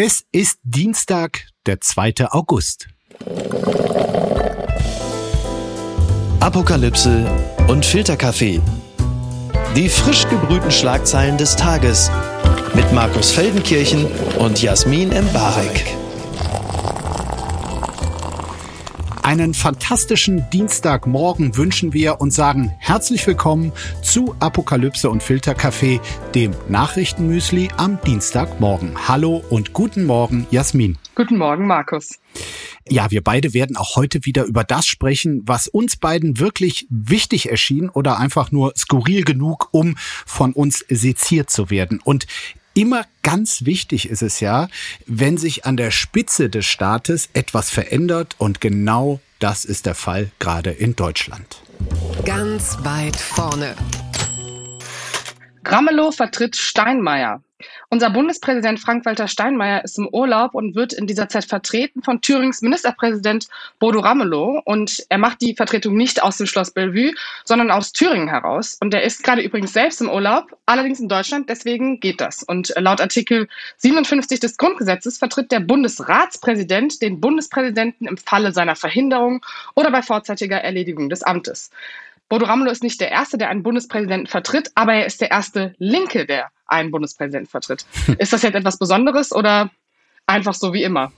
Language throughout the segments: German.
Es ist Dienstag, der 2. August. Apokalypse und Filterkaffee. Die frisch gebrühten Schlagzeilen des Tages mit Markus Feldenkirchen und Jasmin Embarek. Einen fantastischen Dienstagmorgen wünschen wir und sagen herzlich willkommen zu Apokalypse und Filterkaffee, dem Nachrichtenmüsli am Dienstagmorgen. Hallo und guten Morgen, Jasmin. Guten Morgen, Markus. Ja, wir beide werden auch heute wieder über das sprechen, was uns beiden wirklich wichtig erschien oder einfach nur skurril genug, um von uns seziert zu werden. Und immer ganz wichtig ist es ja, wenn sich an der Spitze des Staates etwas verändert und genau das ist der Fall gerade in Deutschland. Ganz weit vorne. Ramelow vertritt Steinmeier. Unser Bundespräsident Frank-Walter Steinmeier ist im Urlaub und wird in dieser Zeit vertreten von Thürings Ministerpräsident Bodo Ramelow. Und er macht die Vertretung nicht aus dem Schloss Bellevue, sondern aus Thüringen heraus. Und er ist gerade übrigens selbst im Urlaub, allerdings in Deutschland, deswegen geht das. Und laut Artikel 57 des Grundgesetzes vertritt der Bundesratspräsident den Bundespräsidenten im Falle seiner Verhinderung oder bei vorzeitiger Erledigung des Amtes. Bodo Ramelow ist nicht der Erste, der einen Bundespräsidenten vertritt, aber er ist der erste Linke, der einen Bundespräsidenten vertritt. Ist das jetzt etwas Besonderes oder einfach so wie immer.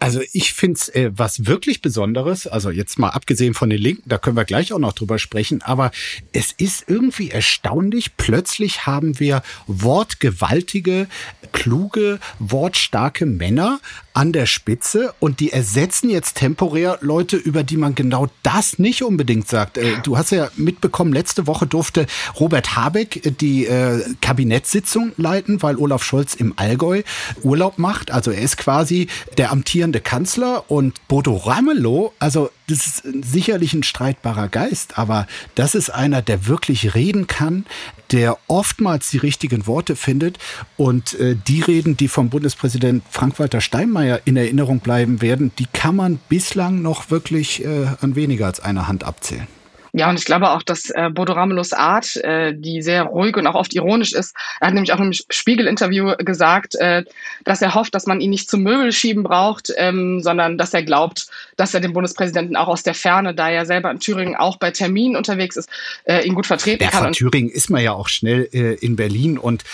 Also ich finde es äh, was wirklich Besonderes, also jetzt mal abgesehen von den Linken, da können wir gleich auch noch drüber sprechen, aber es ist irgendwie erstaunlich, plötzlich haben wir wortgewaltige, kluge, wortstarke Männer an der Spitze und die ersetzen jetzt temporär Leute, über die man genau das nicht unbedingt sagt. Äh, du hast ja mitbekommen, letzte Woche durfte Robert Habeck die äh, Kabinettssitzung leiten, weil Olaf Scholz im Allgäu Urlaub macht. Also er ist quasi der amtierende Kanzler und Bodo Ramelow, also das ist sicherlich ein streitbarer Geist, aber das ist einer, der wirklich reden kann, der oftmals die richtigen Worte findet und äh, die Reden, die vom Bundespräsident Frank-Walter Steinmeier in Erinnerung bleiben werden, die kann man bislang noch wirklich äh, an weniger als einer Hand abzählen. Ja, und ich glaube auch, dass äh, Bodo Ramelows Art, äh, die sehr ruhig und auch oft ironisch ist, er hat nämlich auch im Spiegel-Interview gesagt, äh, dass er hofft, dass man ihn nicht zum Möbelschieben braucht, ähm, sondern dass er glaubt, dass er den Bundespräsidenten auch aus der Ferne, da er selber in Thüringen auch bei Terminen unterwegs ist, äh, ihn gut vertreten ja, kann. Von Thüringen ist man ja auch schnell äh, in Berlin und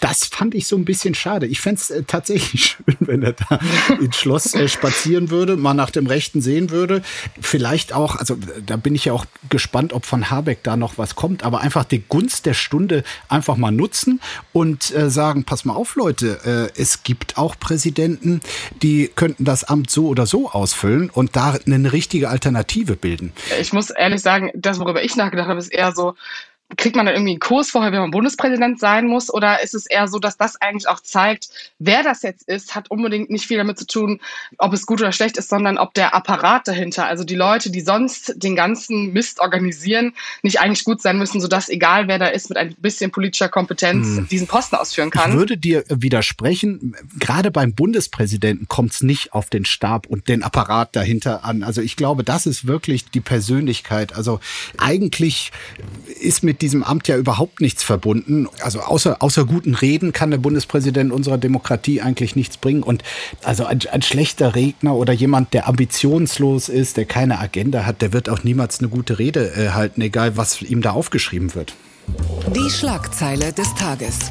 das fand ich so ein bisschen schade. Ich fände es äh, tatsächlich schön, wenn er da ins Schloss äh, spazieren würde, mal nach dem Rechten sehen würde. Vielleicht auch, also da bin ich ja auch gespannt, ob von Habeck da noch was kommt, aber einfach die Gunst der Stunde einfach mal nutzen und äh, sagen, pass mal auf, Leute, äh, es gibt auch Präsidenten, die könnten das Amt so oder so ausfüllen und da eine richtige Alternative bilden. Ich muss ehrlich sagen, das, worüber ich nachgedacht habe, ist eher so, kriegt man da irgendwie einen Kurs vorher, wenn man Bundespräsident sein muss? Oder ist es eher so, dass das eigentlich auch zeigt, wer das jetzt ist, hat unbedingt nicht viel damit zu tun, ob es gut oder schlecht ist, sondern ob der Apparat dahinter, also die Leute, die sonst den ganzen Mist organisieren, nicht eigentlich gut sein müssen, sodass egal wer da ist, mit ein bisschen politischer Kompetenz hm. diesen Posten ausführen kann. Ich würde dir widersprechen, gerade beim Bundespräsidenten kommt es nicht auf den Stab und den Apparat dahinter an. Also ich glaube, das ist wirklich die Persönlichkeit. Also eigentlich ist mit diesem Amt ja überhaupt nichts verbunden. Also außer, außer guten Reden kann der Bundespräsident unserer Demokratie eigentlich nichts bringen. Und also ein, ein schlechter Redner oder jemand, der ambitionslos ist, der keine Agenda hat, der wird auch niemals eine gute Rede äh, halten, egal was ihm da aufgeschrieben wird. Die Schlagzeile des Tages.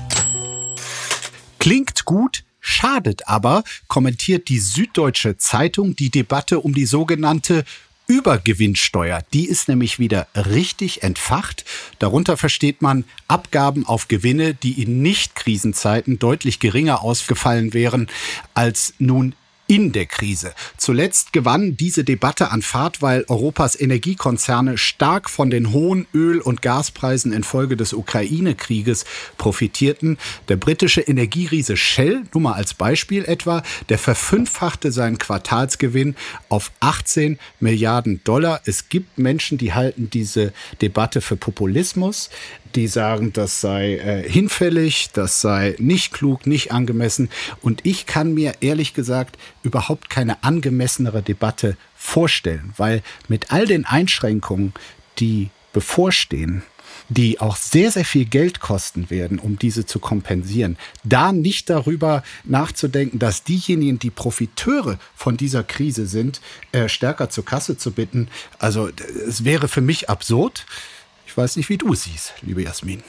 Klingt gut, schadet aber, kommentiert die Süddeutsche Zeitung die Debatte um die sogenannte Übergewinnsteuer, die ist nämlich wieder richtig entfacht. Darunter versteht man Abgaben auf Gewinne, die in Nicht-Krisenzeiten deutlich geringer ausgefallen wären als nun in der Krise. Zuletzt gewann diese Debatte an Fahrt, weil Europas Energiekonzerne stark von den hohen Öl- und Gaspreisen infolge des Ukraine-Krieges profitierten. Der britische Energieriese Shell, nur mal als Beispiel etwa, der verfünffachte seinen Quartalsgewinn auf 18 Milliarden Dollar. Es gibt Menschen, die halten diese Debatte für Populismus die sagen, das sei äh, hinfällig, das sei nicht klug, nicht angemessen. Und ich kann mir ehrlich gesagt überhaupt keine angemessenere Debatte vorstellen, weil mit all den Einschränkungen, die bevorstehen, die auch sehr, sehr viel Geld kosten werden, um diese zu kompensieren, da nicht darüber nachzudenken, dass diejenigen, die Profiteure von dieser Krise sind, äh, stärker zur Kasse zu bitten. Also es wäre für mich absurd. Ich weiß nicht, wie du siehst, liebe Jasmin.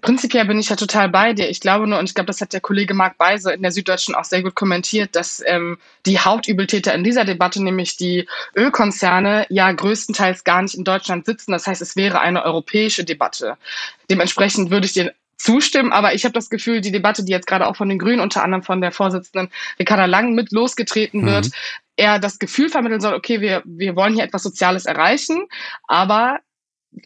Prinzipiell bin ich ja total bei dir. Ich glaube nur, und ich glaube, das hat der Kollege Marc Beise in der Süddeutschen auch sehr gut kommentiert, dass ähm, die Hauptübeltäter in dieser Debatte, nämlich die Ölkonzerne, ja größtenteils gar nicht in Deutschland sitzen. Das heißt, es wäre eine europäische Debatte. Dementsprechend würde ich dir zustimmen, aber ich habe das Gefühl, die Debatte, die jetzt gerade auch von den Grünen, unter anderem von der Vorsitzenden Ricarda Lang mit losgetreten wird, mhm. eher das Gefühl vermitteln soll, okay, wir, wir wollen hier etwas Soziales erreichen, aber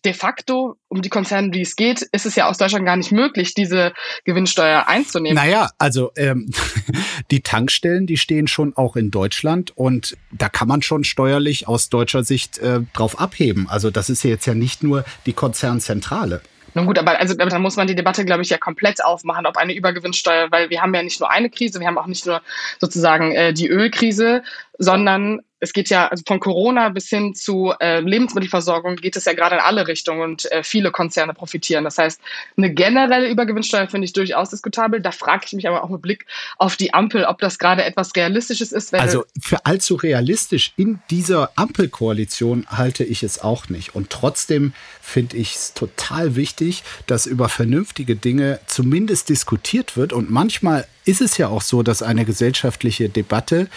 de facto, um die Konzerne, die es geht, ist es ja aus Deutschland gar nicht möglich, diese Gewinnsteuer einzunehmen. Naja, also ähm, die Tankstellen, die stehen schon auch in Deutschland und da kann man schon steuerlich aus deutscher Sicht äh, drauf abheben. Also das ist ja jetzt ja nicht nur die Konzernzentrale. Nun gut, aber also da muss man die Debatte, glaube ich, ja komplett aufmachen, ob eine Übergewinnsteuer, weil wir haben ja nicht nur eine Krise, wir haben auch nicht nur sozusagen äh, die Ölkrise, sondern es geht ja also von Corona bis hin zu äh, Lebensmittelversorgung geht es ja gerade in alle Richtungen und äh, viele Konzerne profitieren. Das heißt, eine generelle Übergewinnsteuer finde ich durchaus diskutabel. Da frage ich mich aber auch mit Blick auf die Ampel, ob das gerade etwas Realistisches ist. also für allzu realistisch in dieser Ampelkoalition halte ich es auch nicht. Und trotzdem finde ich es total wichtig, dass über vernünftige Dinge zumindest diskutiert wird. Und manchmal ist es ja auch so, dass eine gesellschaftliche Debatte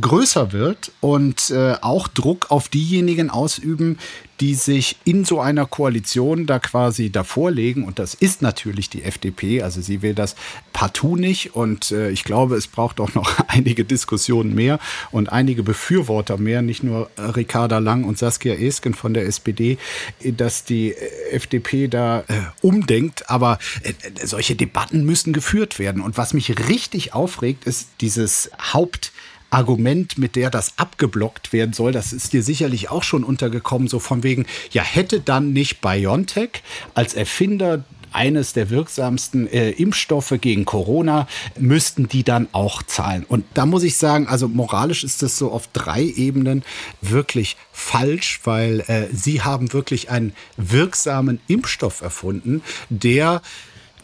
größer wird und äh, auch Druck auf diejenigen ausüben, die sich in so einer Koalition da quasi davor legen. Und das ist natürlich die FDP. Also sie will das partout nicht. Und äh, ich glaube, es braucht auch noch einige Diskussionen mehr und einige Befürworter mehr, nicht nur Ricarda Lang und Saskia Esken von der SPD, dass die FDP da äh, umdenkt. Aber äh, solche Debatten müssen geführt werden. Und was mich richtig aufregt, ist dieses Haupt- Argument, mit der das abgeblockt werden soll, das ist dir sicherlich auch schon untergekommen, so von wegen, ja, hätte dann nicht BioNTech als Erfinder eines der wirksamsten äh, Impfstoffe gegen Corona, müssten die dann auch zahlen. Und da muss ich sagen, also moralisch ist das so auf drei Ebenen wirklich falsch, weil äh, sie haben wirklich einen wirksamen Impfstoff erfunden, der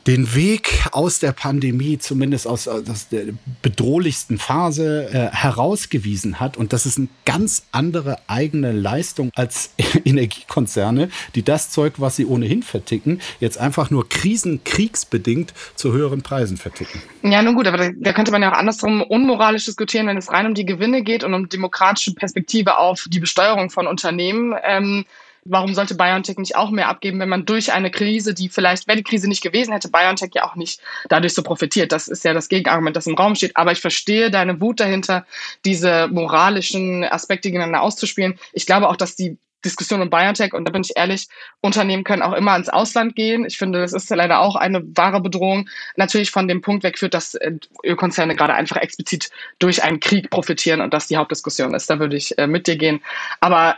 den Weg aus der Pandemie, zumindest aus, aus der bedrohlichsten Phase, äh, herausgewiesen hat. Und das ist eine ganz andere eigene Leistung als Energiekonzerne, die das Zeug, was sie ohnehin verticken, jetzt einfach nur krisenkriegsbedingt zu höheren Preisen verticken. Ja, nun gut, aber da, da könnte man ja auch andersrum unmoralisch diskutieren, wenn es rein um die Gewinne geht und um demokratische Perspektive auf die Besteuerung von Unternehmen. Ähm, warum sollte BioNTech nicht auch mehr abgeben, wenn man durch eine Krise, die vielleicht, wäre die Krise nicht gewesen, hätte BioNTech ja auch nicht dadurch so profitiert. Das ist ja das Gegenargument, das im Raum steht. Aber ich verstehe deine Wut dahinter, diese moralischen Aspekte gegeneinander auszuspielen. Ich glaube auch, dass die Diskussion um BioNTech, und da bin ich ehrlich, Unternehmen können auch immer ins Ausland gehen. Ich finde, das ist leider auch eine wahre Bedrohung. Natürlich von dem Punkt wegführt, dass äh, Ölkonzerne gerade einfach explizit durch einen Krieg profitieren und das die Hauptdiskussion ist. Da würde ich äh, mit dir gehen. Aber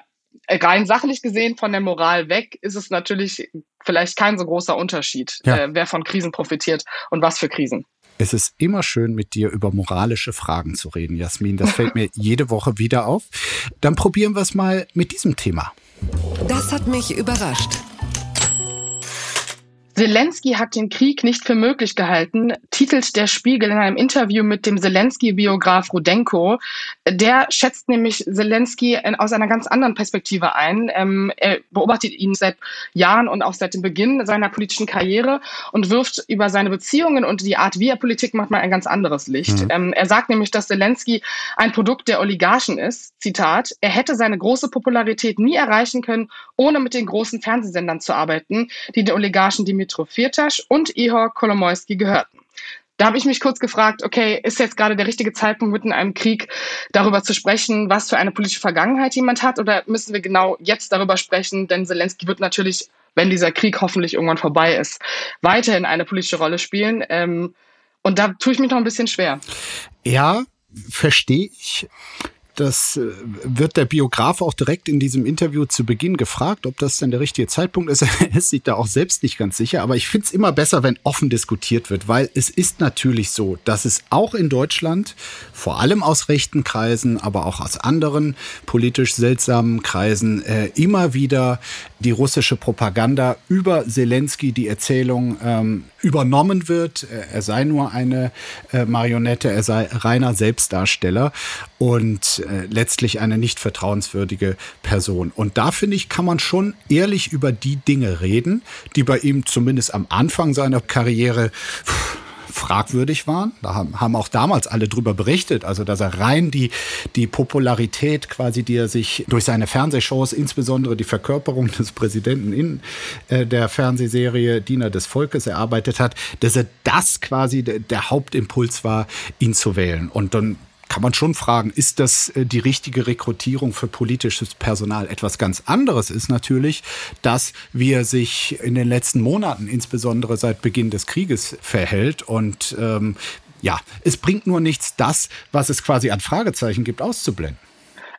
rein sachlich gesehen von der Moral weg ist es natürlich vielleicht kein so großer Unterschied, ja. äh, wer von Krisen profitiert und was für Krisen. Es ist immer schön, mit dir über moralische Fragen zu reden, Jasmin. Das fällt mir jede Woche wieder auf. Dann probieren wir es mal mit diesem Thema. Das hat mich überrascht. Zelensky hat den Krieg nicht für möglich gehalten, titelt der Spiegel in einem Interview mit dem Zelensky-Biograf Rudenko. Der schätzt nämlich Zelensky aus einer ganz anderen Perspektive ein. Ähm, er beobachtet ihn seit Jahren und auch seit dem Beginn seiner politischen Karriere und wirft über seine Beziehungen und die Art, wie er Politik macht, mal ein ganz anderes Licht. Mhm. Ähm, er sagt nämlich, dass Zelensky ein Produkt der Oligarchen ist. Zitat, er hätte seine große Popularität nie erreichen können, ohne mit den großen Fernsehsendern zu arbeiten, die den Oligarchen die Dimitrov Firtasch und Ihor Kolomoisky gehörten. Da habe ich mich kurz gefragt, okay, ist jetzt gerade der richtige Zeitpunkt, mitten in einem Krieg darüber zu sprechen, was für eine politische Vergangenheit jemand hat? Oder müssen wir genau jetzt darüber sprechen? Denn Zelensky wird natürlich, wenn dieser Krieg hoffentlich irgendwann vorbei ist, weiterhin eine politische Rolle spielen. Ähm, und da tue ich mich noch ein bisschen schwer. Ja, verstehe ich. Das äh, wird der Biograf auch direkt in diesem Interview zu Beginn gefragt, ob das denn der richtige Zeitpunkt ist. Er ist sich da auch selbst nicht ganz sicher. Aber ich finde es immer besser, wenn offen diskutiert wird, weil es ist natürlich so, dass es auch in Deutschland, vor allem aus rechten Kreisen, aber auch aus anderen politisch seltsamen Kreisen, äh, immer wieder die russische Propaganda über Zelensky, die Erzählung ähm, übernommen wird. Er sei nur eine äh, Marionette, er sei reiner Selbstdarsteller und äh, letztlich eine nicht vertrauenswürdige Person. Und da finde ich, kann man schon ehrlich über die Dinge reden, die bei ihm zumindest am Anfang seiner Karriere fragwürdig waren. Da haben, auch damals alle drüber berichtet, also dass er rein die, die Popularität quasi, die er sich durch seine Fernsehshows, insbesondere die Verkörperung des Präsidenten in äh, der Fernsehserie Diener des Volkes erarbeitet hat, dass er das quasi der Hauptimpuls war, ihn zu wählen. Und dann kann man schon fragen, ist das äh, die richtige Rekrutierung für politisches Personal? Etwas ganz anderes ist natürlich, dass wie er sich in den letzten Monaten, insbesondere seit Beginn des Krieges, verhält. Und ähm, ja, es bringt nur nichts, das, was es quasi an Fragezeichen gibt, auszublenden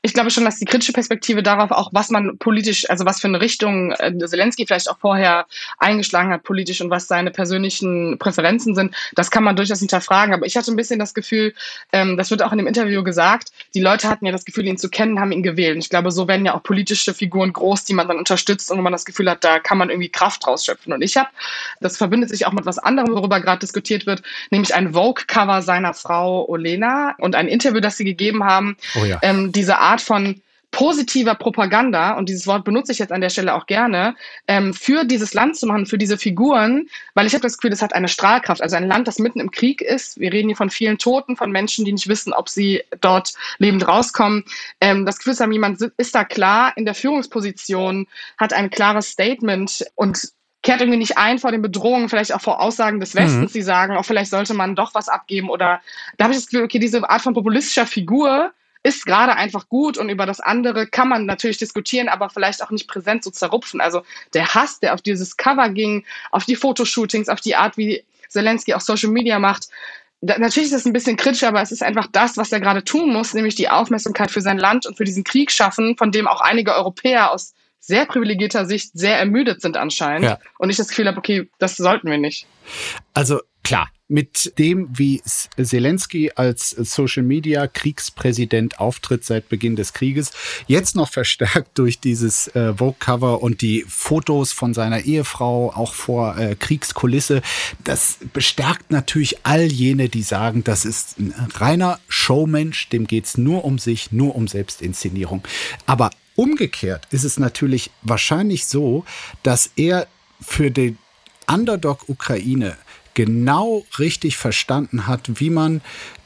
ich glaube schon, dass die kritische Perspektive darauf auch, was man politisch, also was für eine Richtung äh, Zelensky vielleicht auch vorher eingeschlagen hat politisch und was seine persönlichen Präferenzen sind, das kann man durchaus hinterfragen. Aber ich hatte ein bisschen das Gefühl, ähm, das wird auch in dem Interview gesagt, die Leute hatten ja das Gefühl, ihn zu kennen, haben ihn gewählt. Und ich glaube, so werden ja auch politische Figuren groß, die man dann unterstützt und wo man das Gefühl hat, da kann man irgendwie Kraft rausschöpfen. Und ich habe, das verbindet sich auch mit was anderem, worüber gerade diskutiert wird, nämlich ein Vogue-Cover seiner Frau Olena und ein Interview, das sie gegeben haben. Oh ja. ähm, diese Art Art von positiver Propaganda, und dieses Wort benutze ich jetzt an der Stelle auch gerne, ähm, für dieses Land zu machen, für diese Figuren, weil ich habe das Gefühl, es hat eine Strahlkraft. Also ein Land, das mitten im Krieg ist. Wir reden hier von vielen Toten, von Menschen, die nicht wissen, ob sie dort lebend rauskommen. Ähm, das Gefühl ist, jemand ist da klar in der Führungsposition, hat ein klares Statement und kehrt irgendwie nicht ein vor den Bedrohungen, vielleicht auch vor Aussagen des Westens, mhm. die sagen, auch vielleicht sollte man doch was abgeben oder da habe ich das Gefühl, okay, diese Art von populistischer Figur, ist gerade einfach gut und über das andere kann man natürlich diskutieren, aber vielleicht auch nicht präsent so zerrupfen. Also der Hass, der auf dieses Cover ging, auf die Fotoshootings, auf die Art, wie Zelensky auch Social Media macht, natürlich ist es ein bisschen kritisch, aber es ist einfach das, was er gerade tun muss, nämlich die Aufmerksamkeit für sein Land und für diesen Krieg schaffen, von dem auch einige Europäer aus sehr privilegierter Sicht sehr ermüdet sind anscheinend. Ja. Und ich das Gefühl habe, okay, das sollten wir nicht. Also klar, mit dem, wie Zelensky als Social Media Kriegspräsident auftritt seit Beginn des Krieges, jetzt noch verstärkt durch dieses äh, Vogue Cover und die Fotos von seiner Ehefrau auch vor äh, Kriegskulisse, das bestärkt natürlich all jene, die sagen, das ist ein reiner Showmensch, dem geht's nur um sich, nur um Selbstinszenierung. Aber umgekehrt ist es natürlich wahrscheinlich so, dass er für den Underdog Ukraine genau richtig verstanden hat, wie man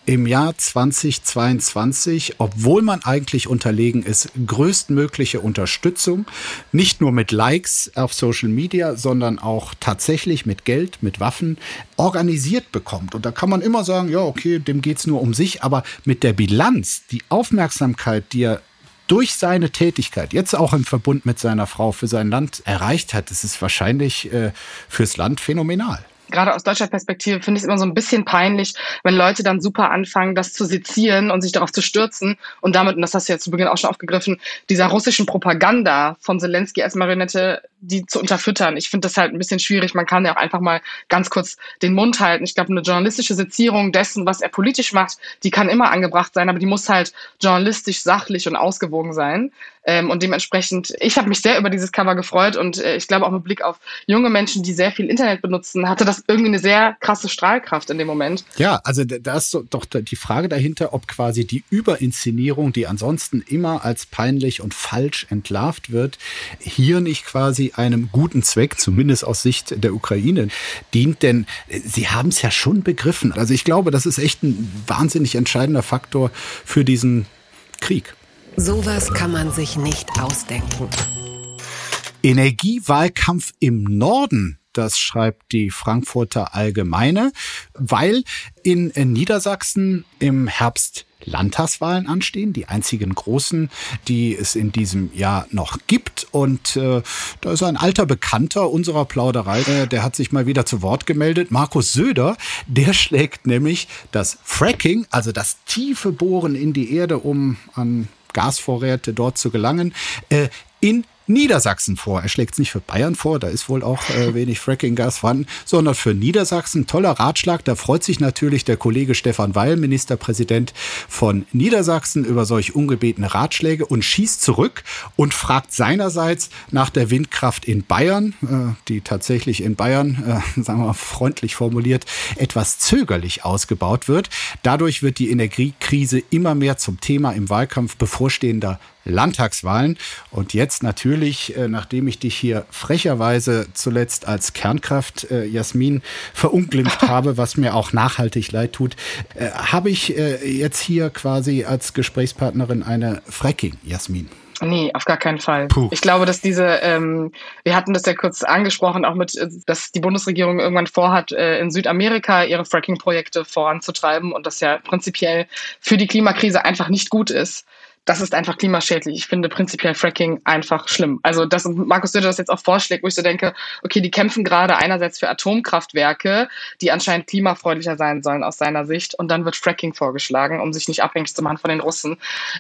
im Jahr 2022, obwohl man eigentlich unterlegen ist, größtmögliche Unterstützung, nicht nur mit Likes auf Social Media, sondern auch tatsächlich mit Geld, mit Waffen organisiert bekommt. Und da kann man immer sagen, ja, okay, dem geht's nur um sich, aber mit der Bilanz, die Aufmerksamkeit, die er durch seine Tätigkeit, jetzt auch im Verbund mit seiner Frau für sein Land erreicht hat, ist wahrscheinlich äh, fürs Land phänomenal gerade aus deutscher Perspektive finde ich es immer so ein bisschen peinlich, wenn Leute dann super anfangen, das zu sezieren und sich darauf zu stürzen. Und damit, und das hast du ja zu Beginn auch schon aufgegriffen, dieser russischen Propaganda von Zelensky als Marionette, die zu unterfüttern. Ich finde das halt ein bisschen schwierig. Man kann ja auch einfach mal ganz kurz den Mund halten. Ich glaube, eine journalistische Sezierung dessen, was er politisch macht, die kann immer angebracht sein, aber die muss halt journalistisch, sachlich und ausgewogen sein. Ähm, und dementsprechend, ich habe mich sehr über dieses Cover gefreut und äh, ich glaube auch mit Blick auf junge Menschen, die sehr viel Internet benutzen, hatte das irgendwie eine sehr krasse Strahlkraft in dem Moment. Ja, also da ist doch die Frage dahinter, ob quasi die Überinszenierung, die ansonsten immer als peinlich und falsch entlarvt wird, hier nicht quasi einem guten Zweck, zumindest aus Sicht der Ukraine, dient. Denn äh, sie haben es ja schon begriffen. Also ich glaube, das ist echt ein wahnsinnig entscheidender Faktor für diesen Krieg. Sowas kann man sich nicht ausdenken. Energiewahlkampf im Norden Das schreibt die Frankfurter Allgemeine, weil in Niedersachsen im Herbst Landtagswahlen anstehen, die einzigen großen, die es in diesem Jahr noch gibt. Und äh, da ist ein alter Bekannter unserer Plauderei, äh, der hat sich mal wieder zu Wort gemeldet. Markus Söder, der schlägt nämlich das Fracking, also das tiefe Bohren in die Erde, um an Gasvorräte dort zu gelangen, äh, in Niedersachsen vor. Er schlägt es nicht für Bayern vor, da ist wohl auch äh, wenig Fracking-Gas vorhanden, sondern für Niedersachsen. Toller Ratschlag. Da freut sich natürlich der Kollege Stefan Weil, Ministerpräsident von Niedersachsen, über solch ungebetene Ratschläge und schießt zurück und fragt seinerseits nach der Windkraft in Bayern, äh, die tatsächlich in Bayern, äh, sagen wir mal freundlich formuliert, etwas zögerlich ausgebaut wird. Dadurch wird die Energiekrise immer mehr zum Thema im Wahlkampf bevorstehender Landtagswahlen. Und jetzt natürlich, äh, nachdem ich dich hier frecherweise zuletzt als Kernkraft, äh, Jasmin, verunglimpft habe, was mir auch nachhaltig leid tut, äh, habe ich jetzt hier quasi als Gesprächspartnerin eine Fracking, Jasmin. Nee, auf gar keinen Fall. Puh. Ich glaube, dass diese, ähm, wir hatten das ja kurz angesprochen, auch mit, dass die Bundesregierung irgendwann vorhat, äh, in Südamerika ihre Fracking-Projekte voranzutreiben und das ja prinzipiell für die Klimakrise einfach nicht gut ist das ist einfach klimaschädlich. Ich finde prinzipiell Fracking einfach schlimm. Also, dass Markus Söder das jetzt auch vorschlägt, wo ich so denke, okay, die kämpfen gerade einerseits für Atomkraftwerke, die anscheinend klimafreundlicher sein sollen aus seiner Sicht, und dann wird Fracking vorgeschlagen, um sich nicht abhängig zu machen von den Russen.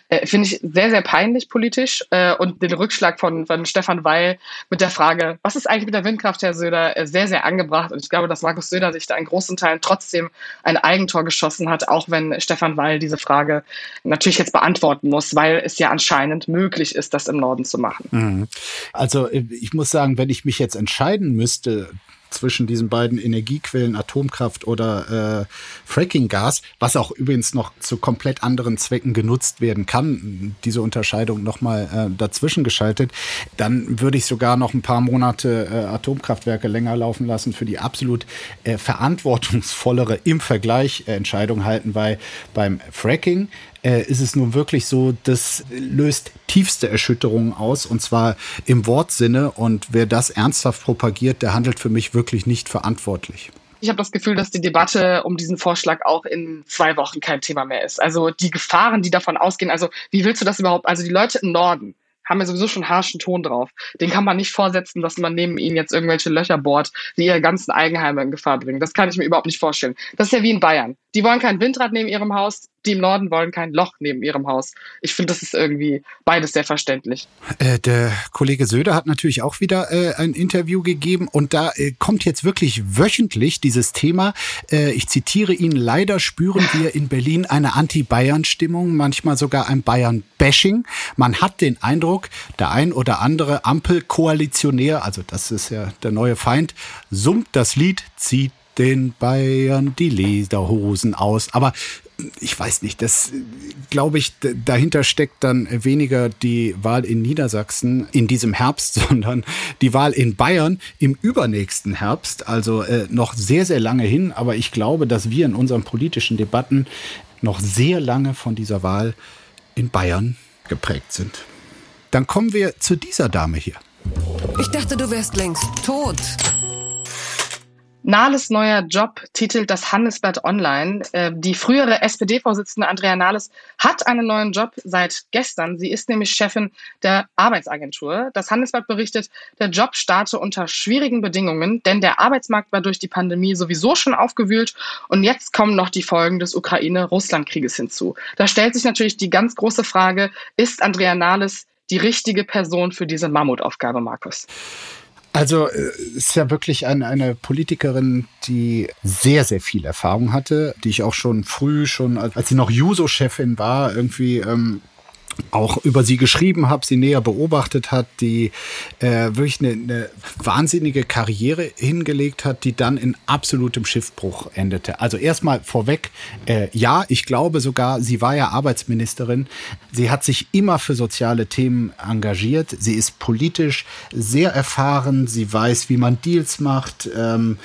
Äh, finde ich sehr, sehr peinlich politisch. Äh, und den Rückschlag von, von Stefan Weil mit der Frage, was ist eigentlich mit der Windkraft, Herr Söder, äh, sehr, sehr angebracht. Und ich glaube, dass Markus Söder sich da in großen Teilen trotzdem ein Eigentor geschossen hat, auch wenn Stefan Weil diese Frage natürlich jetzt beantworten muss weil es ja anscheinend möglich ist, das im Norden zu machen. Mhm. Also ich muss sagen, wenn ich mich jetzt entscheiden müsste, zwischen diesen beiden Energiequellen, Atomkraft oder äh, Frackinggas, was auch übrigens noch zu komplett anderen Zwecken genutzt werden kann, diese Unterscheidung nochmal äh, dazwischen geschaltet, dann würde ich sogar noch ein paar Monate äh, Atomkraftwerke länger laufen lassen für die absolut äh, verantwortungsvollere im Vergleich äh, Entscheidung halten, weil beim Fracking äh, ist es nun wirklich so, das löst tiefste Erschütterungen aus und zwar im Wortsinne. Und wer das ernsthaft propagiert, der handelt für mich wirklich nicht verantwortlich. Ich habe das Gefühl, dass die Debatte um diesen Vorschlag auch in zwei Wochen kein Thema mehr ist. Also die Gefahren, die davon ausgehen, also wie willst du das überhaupt, also die Leute im Norden, haben ja sowieso schon harschen Ton drauf. Den kann man nicht vorsetzen, dass man neben ihnen jetzt irgendwelche Löcher bohrt, die ihre ganzen Eigenheime in Gefahr bringen. Das kann ich mir überhaupt nicht vorstellen. Das ist ja wie in Bayern. Die wollen kein Windrad neben ihrem Haus, die im Norden wollen kein Loch neben ihrem Haus. Ich finde, das ist irgendwie beides sehr verständlich. Äh, der Kollege Söder hat natürlich auch wieder äh, ein Interview gegeben und da äh, kommt jetzt wirklich wöchentlich dieses Thema. Äh, ich zitiere ihn, leider spüren wir in Berlin eine Anti-Bayern-Stimmung, manchmal sogar ein Bayern-Bashing. Man hat den Eindruck, der ein oder andere Ampelkoalitionär, also das ist ja der neue Feind, summt das Lied, zieht den Bayern die Lederhosen aus. Aber ich weiß nicht, das glaube ich, dahinter steckt dann weniger die Wahl in Niedersachsen in diesem Herbst, sondern die Wahl in Bayern im übernächsten Herbst, also äh, noch sehr, sehr lange hin. Aber ich glaube, dass wir in unseren politischen Debatten noch sehr lange von dieser Wahl in Bayern geprägt sind. Dann kommen wir zu dieser Dame hier. Ich dachte, du wärst längst tot. Nahles neuer Job titelt das Handelsblatt Online. Äh, die frühere SPD-Vorsitzende Andrea Nahles hat einen neuen Job seit gestern. Sie ist nämlich Chefin der Arbeitsagentur. Das Handelsblatt berichtet, der Job starte unter schwierigen Bedingungen, denn der Arbeitsmarkt war durch die Pandemie sowieso schon aufgewühlt und jetzt kommen noch die Folgen des Ukraine-Russland-Krieges hinzu. Da stellt sich natürlich die ganz große Frage, ist Andrea Nahles die richtige Person für diese Mammutaufgabe, Markus? Also äh, ist ja wirklich eine, eine Politikerin, die sehr, sehr viel Erfahrung hatte, die ich auch schon früh, schon als sie noch Juso-Chefin war, irgendwie ähm, auch über sie geschrieben habe, sie näher beobachtet hat, die äh, wirklich eine, eine wahnsinnige Karriere hingelegt hat, die dann in absolutem Schiffbruch endete. Also erstmal vorweg, äh, ja, ich glaube sogar, sie war ja Arbeitsministerin. Sie hat sich immer für soziale Themen engagiert. Sie ist politisch sehr erfahren. Sie weiß, wie man Deals macht, ähm,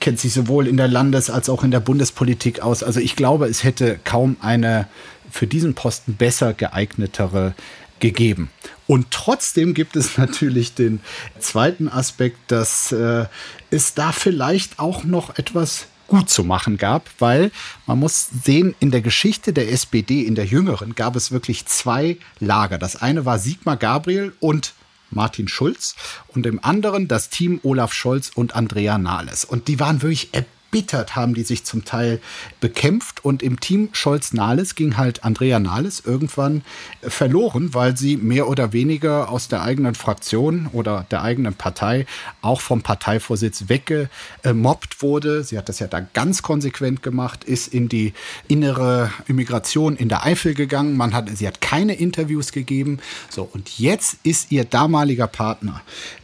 kennt sich sowohl in der Landes- als auch in der Bundespolitik aus. Also ich glaube, es hätte kaum eine für diesen Posten besser geeignetere gegeben. Und trotzdem gibt es natürlich den zweiten Aspekt, dass äh, es da vielleicht auch noch etwas gut zu machen gab, weil man muss sehen, in der Geschichte der SPD, in der jüngeren, gab es wirklich zwei Lager. Das eine war Sigmar Gabriel und Martin Schulz und im anderen das Team Olaf Scholz und Andrea Nahles. Und die waren wirklich erbittert haben die sich zum Teil bekämpft und im Team Scholz-Nahles ging halt Andrea Nahles irgendwann verloren, weil sie mehr oder weniger aus der eigenen Fraktion oder der eigenen Partei auch vom Parteivorsitz weggemobbt wurde. Sie hat das ja da ganz konsequent gemacht, ist in die innere Immigration in der Eifel gegangen. Man hat, sie hat keine Interviews gegeben. So, und jetzt ist ihr damaliger Partner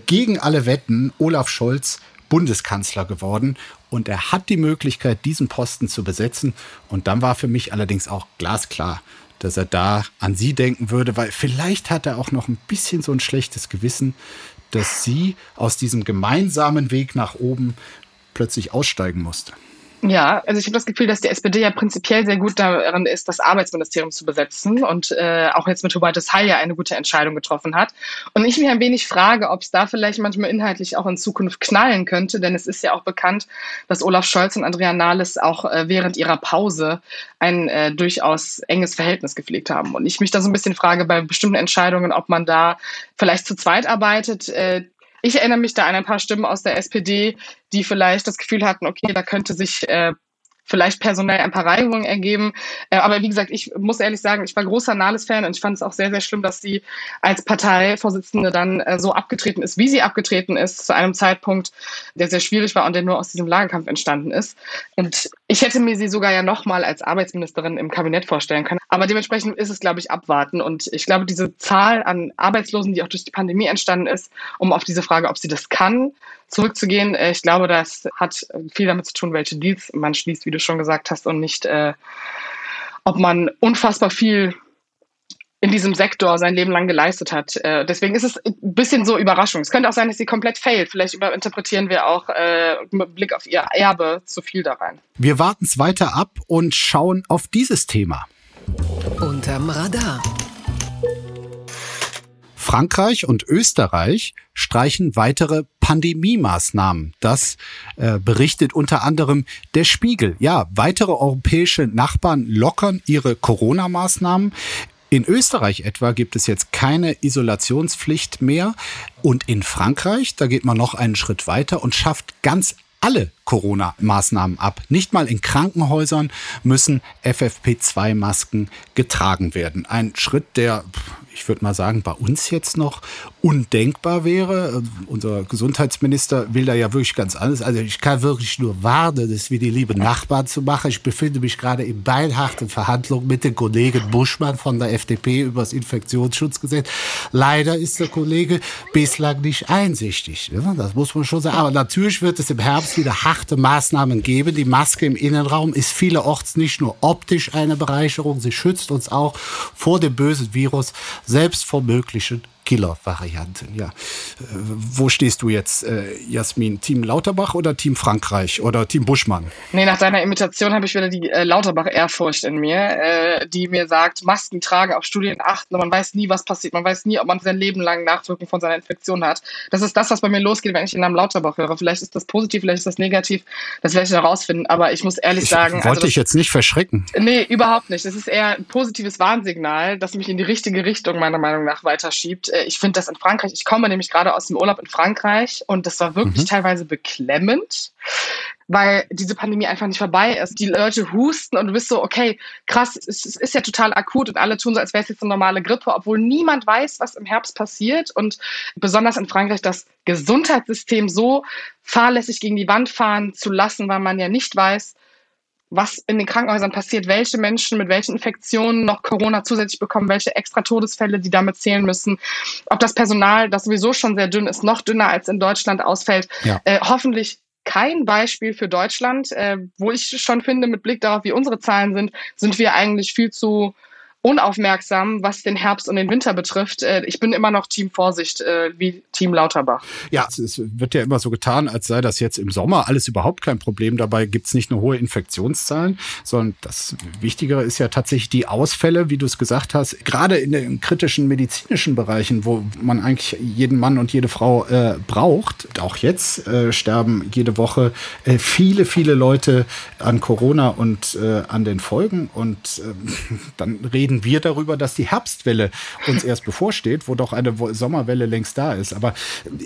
gegen alle Wetten, Olaf Scholz, Bundeskanzler geworden und er hat die Möglichkeit, diesen Posten zu besetzen. Und dann war für mich allerdings auch glasklar, dass er da an sie denken würde, weil vielleicht hat er auch noch ein bisschen so ein schlechtes Gewissen, dass sie aus diesem gemeinsamen Weg nach oben plötzlich aussteigen musste. Ja, also ich habe das Gefühl, dass die SPD ja prinzipiell sehr gut daran ist, das Arbeitsministerium zu besetzen und äh, auch jetzt mit Hubertus Heil ja eine gute Entscheidung getroffen hat. Und ich mich ein wenig frage, ob es da vielleicht manchmal inhaltlich auch in Zukunft knallen könnte, denn es ist ja auch bekannt, dass Olaf Scholz und Andrea Nahles auch äh, während ihrer Pause ein äh, durchaus enges Verhältnis gepflegt haben. Und ich mich da so ein bisschen frage bei bestimmten Entscheidungen, ob man da vielleicht zu zweit arbeitet. Äh, ich erinnere mich da an ein paar Stimmen aus der SPD, die vielleicht das Gefühl hatten, okay, da könnte sich äh, vielleicht personell ein paar Reibungen ergeben. Äh, aber wie gesagt, ich muss ehrlich sagen, ich war großer Nahles-Fan und ich fand es auch sehr, sehr schlimm, dass sie als Parteivorsitzende dann äh, so abgetreten ist, wie sie abgetreten ist, zu einem Zeitpunkt, der sehr schwierig war und der nur aus diesem Lagerkampf entstanden ist. Und ich hätte mir sie sogar ja nochmal als Arbeitsministerin im Kabinett vorstellen können. Aber dementsprechend ist es, glaube ich, abwarten. Und ich glaube, diese Zahl an Arbeitslosen, die auch durch die Pandemie entstanden ist, um auf diese Frage, ob sie das kann, zurückzugehen, äh, ich glaube, das hat viel damit zu tun, welche Deals man schließt, wie du schon gesagt hast, und nicht, äh, ob man unfassbar viel in diesem Sektor sein Leben lang geleistet hat. Äh, deswegen ist es ein bisschen so Überraschung. Es könnte auch sein, dass sie komplett failt. Vielleicht überinterpretieren wir auch äh, mit Blick auf ihr Erbe zu viel da rein. Wir warten es weiter ab und schauen auf dieses Thema. Unterm Radar. Frankreich und Österreich streichen weitere Pandemiemaßnahmen. Das äh, berichtet unter anderem der Spiegel. Ja, weitere europäische Nachbarn lockern ihre Corona-Maßnahmen. In Österreich etwa gibt es jetzt keine Isolationspflicht mehr. Und in Frankreich, da geht man noch einen Schritt weiter und schafft ganz alle Corona-Maßnahmen ab. Nicht mal in Krankenhäusern müssen FFP2-Masken getragen werden. Ein Schritt, der ich würde mal sagen, bei uns jetzt noch undenkbar wäre. Unser Gesundheitsminister will da ja wirklich ganz anders. Also ich kann wirklich nur warnen, das wie die liebe Nachbarn zu machen. Ich befinde mich gerade in beinharten Verhandlungen mit dem Kollegen Buschmann von der FDP über das Infektionsschutzgesetz. Leider ist der Kollege bislang nicht einsichtig. Das muss man schon sagen. Aber natürlich wird es im Herbst wieder harte Maßnahmen geben. Die Maske im Innenraum ist vielerorts nicht nur optisch eine Bereicherung, sie schützt uns auch vor dem bösen Virus, selbst vor möglichen Killer-Varianten. Ja. Äh, wo stehst du jetzt, äh, Jasmin? Team Lauterbach oder Team Frankreich oder Team Buschmann? Nee, nach deiner Imitation habe ich wieder die äh, Lauterbach-Ehrfurcht in mir, äh, die mir sagt, Masken trage, auf Studien achten, man weiß nie, was passiert, man weiß nie, ob man sein Leben lang Nachwirkungen von seiner Infektion hat. Das ist das, was bei mir losgeht, wenn ich den Namen Lauterbach höre. Vielleicht ist das positiv, vielleicht ist das negativ, das werde ich herausfinden, aber ich muss ehrlich ich sagen. Wollte also ich jetzt nicht verschrecken. Nee, überhaupt nicht. Es ist eher ein positives Warnsignal, das mich in die richtige Richtung meiner Meinung nach weiterschiebt äh, ich finde das in Frankreich, ich komme nämlich gerade aus dem Urlaub in Frankreich und das war wirklich mhm. teilweise beklemmend, weil diese Pandemie einfach nicht vorbei ist. Die Leute husten und du bist so, okay, krass, es, es ist ja total akut und alle tun so, als wäre es jetzt eine normale Grippe, obwohl niemand weiß, was im Herbst passiert und besonders in Frankreich das Gesundheitssystem so fahrlässig gegen die Wand fahren zu lassen, weil man ja nicht weiß, was in den Krankenhäusern passiert, welche Menschen mit welchen Infektionen noch Corona zusätzlich bekommen, welche extra Todesfälle die damit zählen müssen, ob das Personal, das sowieso schon sehr dünn ist, noch dünner als in Deutschland ausfällt. Ja. Äh, hoffentlich kein Beispiel für Deutschland, äh, wo ich schon finde, mit Blick darauf, wie unsere Zahlen sind, sind wir eigentlich viel zu unaufmerksam, was den Herbst und den Winter betrifft. Äh, ich bin immer noch Team Vorsicht äh, wie Team Lauterbach. Ja, es wird ja immer so getan, als sei das jetzt im Sommer alles überhaupt kein Problem. Dabei gibt's nicht nur hohe Infektionszahlen, sondern das Wichtigere ist ja tatsächlich die Ausfälle, wie du es gesagt hast, gerade in den kritischen medizinischen Bereichen, wo man eigentlich jeden Mann und jede Frau äh, braucht. Auch jetzt äh, sterben jede Woche äh, viele, viele Leute an Corona und äh, an den Folgen. Und äh, dann reden reden wir darüber, dass die Herbstwelle uns erst bevorsteht, wo doch eine Sommerwelle längst da ist. Aber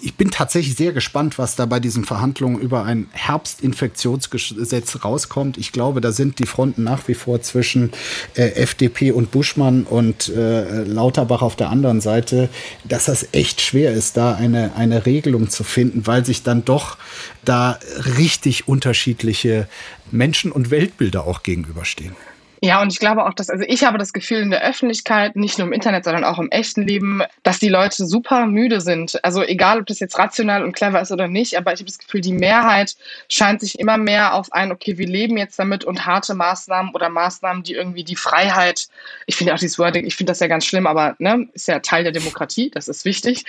ich bin tatsächlich sehr gespannt, was da bei diesen Verhandlungen über ein Herbstinfektionsgesetz rauskommt. Ich glaube, da sind die Fronten nach wie vor zwischen äh, FDP und Buschmann und äh, Lauterbach auf der anderen Seite, dass das echt schwer ist, da eine, eine Regelung zu finden, weil sich dann doch da richtig unterschiedliche Menschen und Weltbilder auch gegenüberstehen. Ja, und ich glaube auch, dass, also ich habe das Gefühl in der Öffentlichkeit, nicht nur im Internet, sondern auch im echten Leben, dass die Leute super müde sind. Also egal, ob das jetzt rational und clever ist oder nicht, aber ich habe das Gefühl, die Mehrheit scheint sich immer mehr auf ein, okay, wir leben jetzt damit und harte Maßnahmen oder Maßnahmen, die irgendwie die Freiheit, ich finde auch dieses Wording, ich finde das ja ganz schlimm, aber ne, ist ja Teil der Demokratie, das ist wichtig.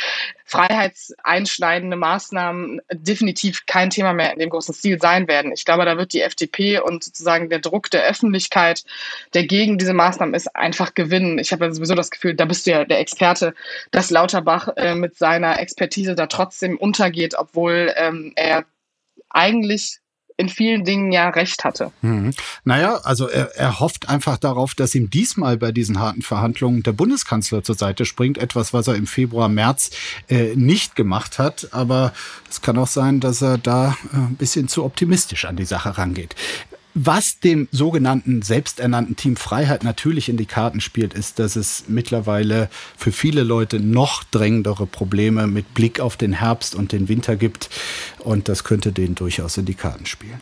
Freiheitseinschneidende Maßnahmen definitiv kein Thema mehr in dem großen Stil sein werden. Ich glaube, da wird die FDP und sozusagen der Druck der Öffentlichkeit der gegen diese Maßnahmen ist, einfach gewinnen. Ich habe ja sowieso das Gefühl, da bist du ja der Experte, dass Lauterbach äh, mit seiner Expertise da trotzdem untergeht, obwohl ähm, er eigentlich in vielen Dingen ja recht hatte. Mhm. Naja, also er, er hofft einfach darauf, dass ihm diesmal bei diesen harten Verhandlungen der Bundeskanzler zur Seite springt. Etwas, was er im Februar, März äh, nicht gemacht hat. Aber es kann auch sein, dass er da äh, ein bisschen zu optimistisch an die Sache rangeht. Was dem sogenannten selbsternannten Team Freiheit natürlich in die Karten spielt, ist, dass es mittlerweile für viele Leute noch drängendere Probleme mit Blick auf den Herbst und den Winter gibt. Und das könnte denen durchaus in die Karten spielen.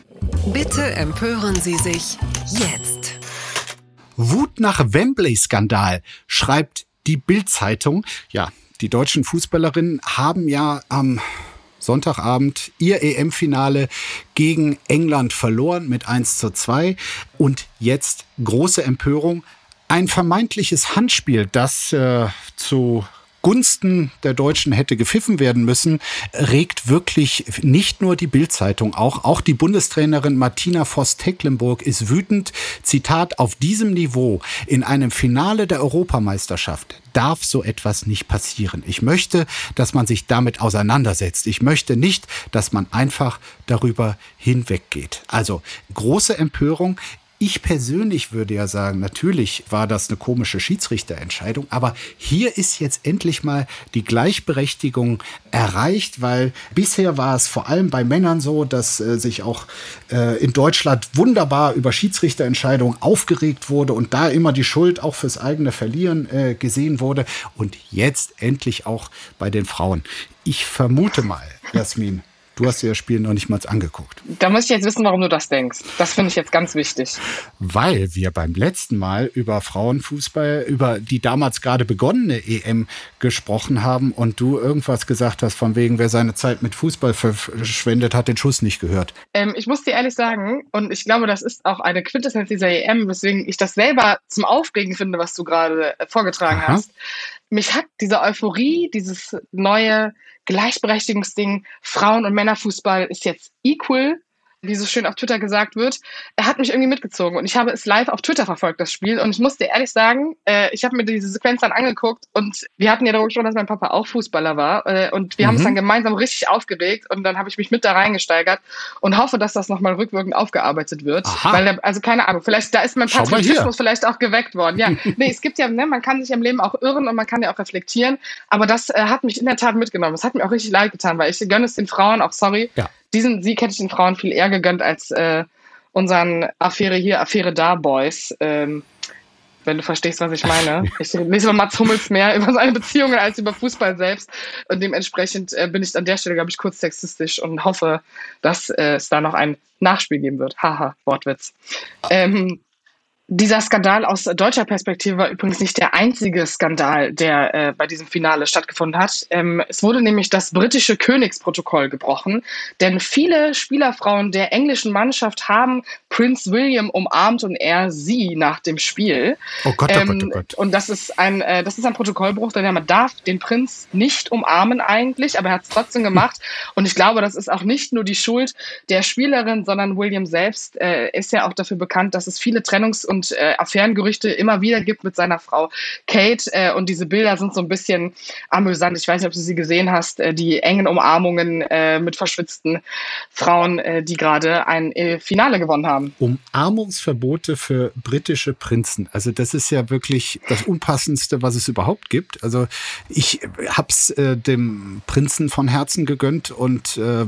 Bitte empören Sie sich jetzt. Wut nach Wembley-Skandal, schreibt die Bild-Zeitung. Ja, die deutschen Fußballerinnen haben ja am Sonntagabend ihr EM-Finale gegen England verloren mit 1 zu 2. Und jetzt große Empörung. Ein vermeintliches Handspiel, das äh, zu Gunsten der Deutschen hätte gepfiffen werden müssen, regt wirklich nicht nur die Bildzeitung auch. Auch die Bundestrainerin Martina Voss-Tecklenburg ist wütend. Zitat, auf diesem Niveau in einem Finale der Europameisterschaft darf so etwas nicht passieren. Ich möchte, dass man sich damit auseinandersetzt. Ich möchte nicht, dass man einfach darüber hinweggeht. Also große Empörung. Ich persönlich würde ja sagen, natürlich war das eine komische Schiedsrichterentscheidung, aber hier ist jetzt endlich mal die Gleichberechtigung erreicht, weil bisher war es vor allem bei Männern so, dass äh, sich auch äh, in Deutschland wunderbar über Schiedsrichterentscheidungen aufgeregt wurde und da immer die Schuld auch fürs eigene Verlieren äh, gesehen wurde und jetzt endlich auch bei den Frauen. Ich vermute mal, Jasmin, Du hast dir das Spiel noch nicht mal angeguckt. Da muss ich jetzt wissen, warum du das denkst. Das finde ich jetzt ganz wichtig. Weil wir beim letzten Mal über Frauenfußball, über die damals gerade begonnene EM gesprochen haben und du irgendwas gesagt hast, von wegen, wer seine Zeit mit Fußball verschwendet, hat den Schuss nicht gehört. Ähm, ich muss dir ehrlich sagen, und ich glaube, das ist auch eine Quintessenz dieser EM, weswegen ich das selber zum Aufregen finde, was du gerade äh, vorgetragen Aha. hast mich hat diese Euphorie, dieses neue Gleichberechtigungsding, Frauen- und Männerfußball ist jetzt equal wie so schön auf Twitter gesagt wird, er hat mich irgendwie mitgezogen und ich habe es live auf Twitter verfolgt, das Spiel. Und ich musste ehrlich sagen, äh, ich habe mir diese Sequenz dann angeguckt und wir hatten ja darüber gesprochen, dass mein Papa auch Fußballer war. Äh, und wir mhm. haben es dann gemeinsam richtig aufgeregt und dann habe ich mich mit da reingesteigert und hoffe, dass das nochmal rückwirkend aufgearbeitet wird. Aha. Weil, also keine Ahnung, vielleicht, da ist mein Patriotismus vielleicht auch geweckt worden. Ja, nee, es gibt ja, ne, man kann sich im Leben auch irren und man kann ja auch reflektieren. Aber das äh, hat mich in der Tat mitgenommen. Das hat mir auch richtig leid getan, weil ich gönne es den Frauen auch, sorry. Ja diesen Sieg hätte ich den Frauen viel eher gegönnt als äh, unseren Affäre hier, Affäre da Boys. Ähm, wenn du verstehst, was ich meine. Ich lese über Mats Hummels mehr über seine Beziehungen als über Fußball selbst. Und dementsprechend äh, bin ich an der Stelle, glaube ich, kurz sexistisch und hoffe, dass äh, es da noch ein Nachspiel geben wird. Haha, Wortwitz. Ähm, Dieser Skandal aus deutscher Perspektive war übrigens nicht der einzige Skandal, der äh, bei diesem Finale stattgefunden hat. Ähm, es wurde nämlich das britische Königsprotokoll gebrochen, denn viele Spielerfrauen der englischen Mannschaft haben Prince William umarmt und er sie nach dem Spiel. Oh Gott, oh ähm, Gott, oh Gott. Und das ist ein, äh, das ist ein Protokollbruch, denn man darf den Prinz nicht umarmen eigentlich, aber er hat es trotzdem gemacht. Und ich glaube, das ist auch nicht nur die Schuld der Spielerin, sondern William selbst äh, ist ja auch dafür bekannt, dass es viele Trennungs- und und äh, Affärengerüchte immer wieder gibt mit seiner Frau Kate. Äh, und diese Bilder sind so ein bisschen amüsant. Ich weiß nicht, ob du sie gesehen hast, äh, die engen Umarmungen äh, mit verschwitzten Frauen, äh, die gerade ein äh, Finale gewonnen haben. Umarmungsverbote für britische Prinzen. Also das ist ja wirklich das Unpassendste, was es überhaupt gibt. Also ich hab's äh, dem Prinzen von Herzen gegönnt und äh,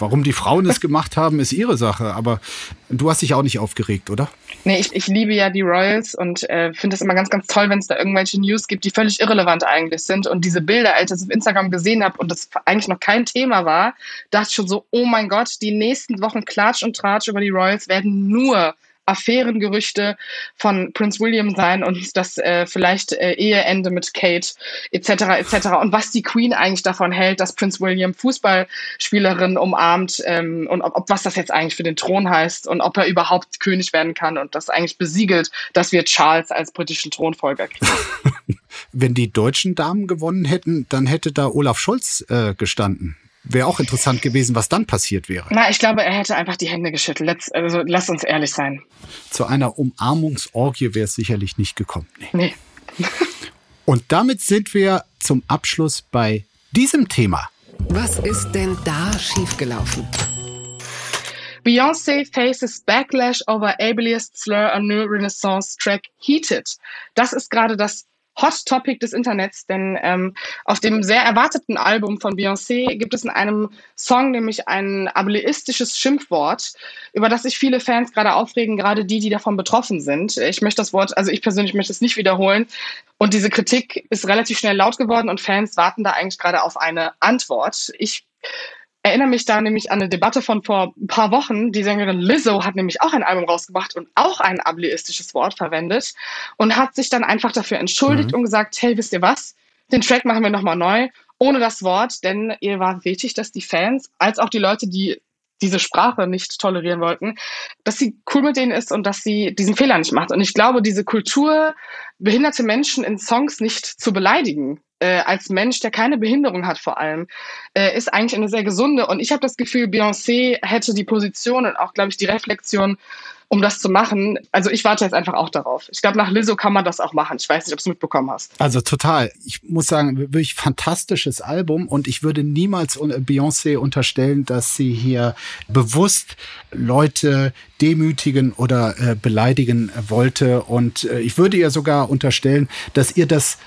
warum die Frauen es gemacht haben, ist ihre Sache. Aber du hast dich auch nicht aufgeregt, oder? Nee, ich, ich liebe ja die Royals und äh, finde es immer ganz, ganz toll, wenn es da irgendwelche News gibt, die völlig irrelevant eigentlich sind. Und diese Bilder, als ich das auf Instagram gesehen habe und das eigentlich noch kein Thema war, dachte ich schon so, oh mein Gott, die nächsten Wochen Klatsch und Tratsch über die Royals werden nur Affärengerüchte von Prince William sein und das äh, vielleicht äh, Eheende mit Kate etc. etc. Und was die Queen eigentlich davon hält, dass Prince William Fußballspielerin umarmt ähm, und ob, ob was das jetzt eigentlich für den Thron heißt und ob er überhaupt König werden kann und das eigentlich besiegelt, dass wir Charles als britischen Thronfolger kriegen. Wenn die deutschen Damen gewonnen hätten, dann hätte da Olaf Scholz äh, gestanden. Wäre auch interessant gewesen, was dann passiert wäre. Na, ich glaube, er hätte einfach die Hände geschüttelt. Let's, also, lass uns ehrlich sein. Zu einer Umarmungsorgie wäre es sicherlich nicht gekommen. Nee. nee. Und damit sind wir zum Abschluss bei diesem Thema. Was ist denn da schiefgelaufen? Beyoncé faces backlash over ableist slur on new Renaissance track Heated. Das ist gerade das Hot Topic des Internets, denn ähm, auf dem sehr erwarteten Album von Beyoncé gibt es in einem Song nämlich ein ableistisches Schimpfwort, über das sich viele Fans gerade aufregen, gerade die, die davon betroffen sind. Ich möchte das Wort, also ich persönlich möchte es nicht wiederholen. Und diese Kritik ist relativ schnell laut geworden und Fans warten da eigentlich gerade auf eine Antwort. Ich erinnere mich da nämlich an eine Debatte von vor ein paar Wochen. Die Sängerin Lizzo hat nämlich auch ein Album rausgebracht und auch ein ableistisches Wort verwendet und hat sich dann einfach dafür entschuldigt mhm. und gesagt, hey, wisst ihr was? Den Track machen wir nochmal neu, ohne das Wort, denn ihr war wichtig, dass die Fans als auch die Leute, die diese Sprache nicht tolerieren wollten, dass sie cool mit denen ist und dass sie diesen Fehler nicht macht. Und ich glaube, diese Kultur, behinderte Menschen in Songs nicht zu beleidigen, äh, als Mensch, der keine Behinderung hat vor allem, äh, ist eigentlich eine sehr gesunde. Und ich habe das Gefühl, Beyoncé hätte die Position und auch, glaube ich, die Reflexion, um das zu machen. Also ich warte jetzt einfach auch darauf. Ich glaube, nach Lizzo kann man das auch machen. Ich weiß nicht, ob du es mitbekommen hast. Also total. Ich muss sagen, wirklich fantastisches Album und ich würde niemals Beyoncé unterstellen, dass sie hier bewusst Leute demütigen oder äh, beleidigen wollte. Und äh, ich würde ihr sogar unterstellen, dass ihr das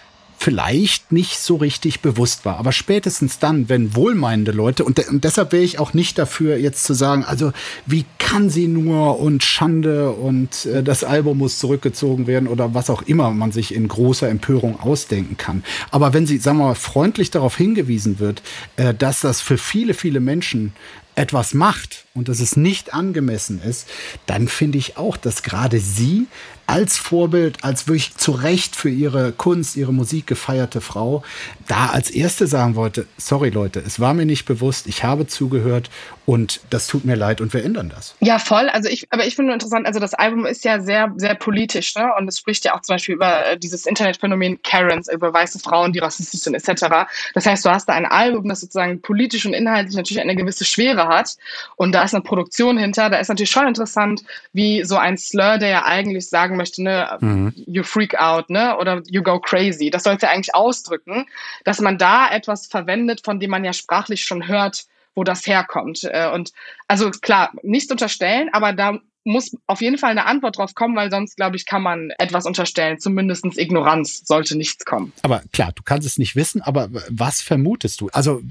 vielleicht nicht so richtig bewusst war. Aber spätestens dann, wenn wohlmeinende Leute, und, de und deshalb wäre ich auch nicht dafür, jetzt zu sagen, also wie kann sie nur und Schande und äh, das Album muss zurückgezogen werden oder was auch immer man sich in großer Empörung ausdenken kann. Aber wenn sie, sagen wir mal, freundlich darauf hingewiesen wird, äh, dass das für viele, viele Menschen etwas macht und dass es nicht angemessen ist, dann finde ich auch, dass gerade sie als Vorbild, als wirklich zu Recht für ihre Kunst, ihre Musik gefeierte Frau, da als erste sagen wollte, sorry Leute, es war mir nicht bewusst, ich habe zugehört und das tut mir leid und wir ändern das. Ja, voll. Also ich, aber ich finde nur interessant, also das Album ist ja sehr, sehr politisch, ne? Und es spricht ja auch zum Beispiel über äh, dieses Internetphänomen Karens, über weiße Frauen, die rassistisch sind, etc. Das heißt, du hast da ein Album, das sozusagen politisch und inhaltlich natürlich eine gewisse Schwere hat. Und da ist eine Produktion hinter. Da ist natürlich schon interessant, wie so ein Slur, der ja eigentlich sagen möchte, ne, mhm. you freak out, ne? Oder you go crazy. Das soll es ja eigentlich ausdrücken, dass man da etwas verwendet, von dem man ja sprachlich schon hört, wo das herkommt. Äh, und also klar, nichts unterstellen, aber da muss auf jeden Fall eine Antwort drauf kommen, weil sonst, glaube ich, kann man etwas unterstellen. Zumindest Ignoranz sollte nichts kommen. Aber klar, du kannst es nicht wissen, aber was vermutest du? Also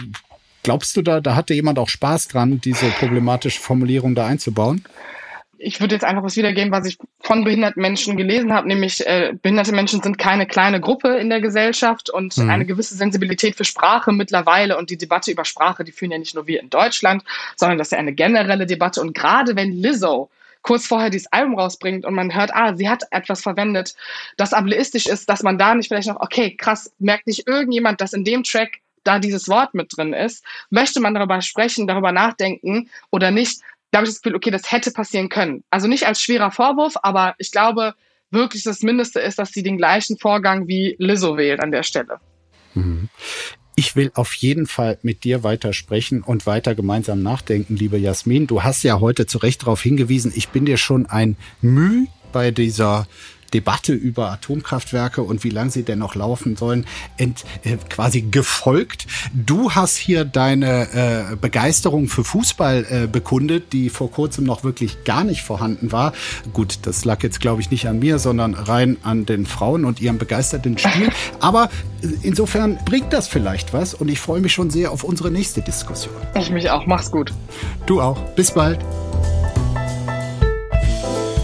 glaubst du da, da hatte jemand auch Spaß dran, diese problematische Formulierung da einzubauen? ich würde jetzt einfach was wiedergeben, was ich von behinderten Menschen gelesen habe, nämlich äh, behinderte Menschen sind keine kleine Gruppe in der Gesellschaft und mhm. eine gewisse Sensibilität für Sprache mittlerweile und die Debatte über Sprache, die führen ja nicht nur wir in Deutschland, sondern das ist ja eine generelle Debatte und gerade wenn Lizzo kurz vorher dieses Album rausbringt und man hört, ah, sie hat etwas verwendet, das ableistisch ist, dass man da nicht vielleicht noch, okay, krass, merkt nicht irgendjemand, dass in dem Track da dieses Wort mit drin ist, möchte man darüber sprechen, darüber nachdenken oder nicht, da habe ich das Gefühl, okay, das hätte passieren können. Also nicht als schwerer Vorwurf, aber ich glaube wirklich das Mindeste ist, dass sie den gleichen Vorgang wie Lizzo wählt an der Stelle. Mhm. Ich will auf jeden Fall mit dir weiter sprechen und weiter gemeinsam nachdenken, liebe Jasmin. Du hast ja heute zu Recht darauf hingewiesen, ich bin dir schon ein Müh bei dieser Debatte über Atomkraftwerke und wie lange sie denn noch laufen sollen, ent, äh, quasi gefolgt. Du hast hier deine äh, Begeisterung für Fußball äh, bekundet, die vor kurzem noch wirklich gar nicht vorhanden war. Gut, das lag jetzt, glaube ich, nicht an mir, sondern rein an den Frauen und ihrem begeisterten Spiel. Aber äh, insofern bringt das vielleicht was und ich freue mich schon sehr auf unsere nächste Diskussion. Ich mich auch. Mach's gut. Du auch. Bis bald.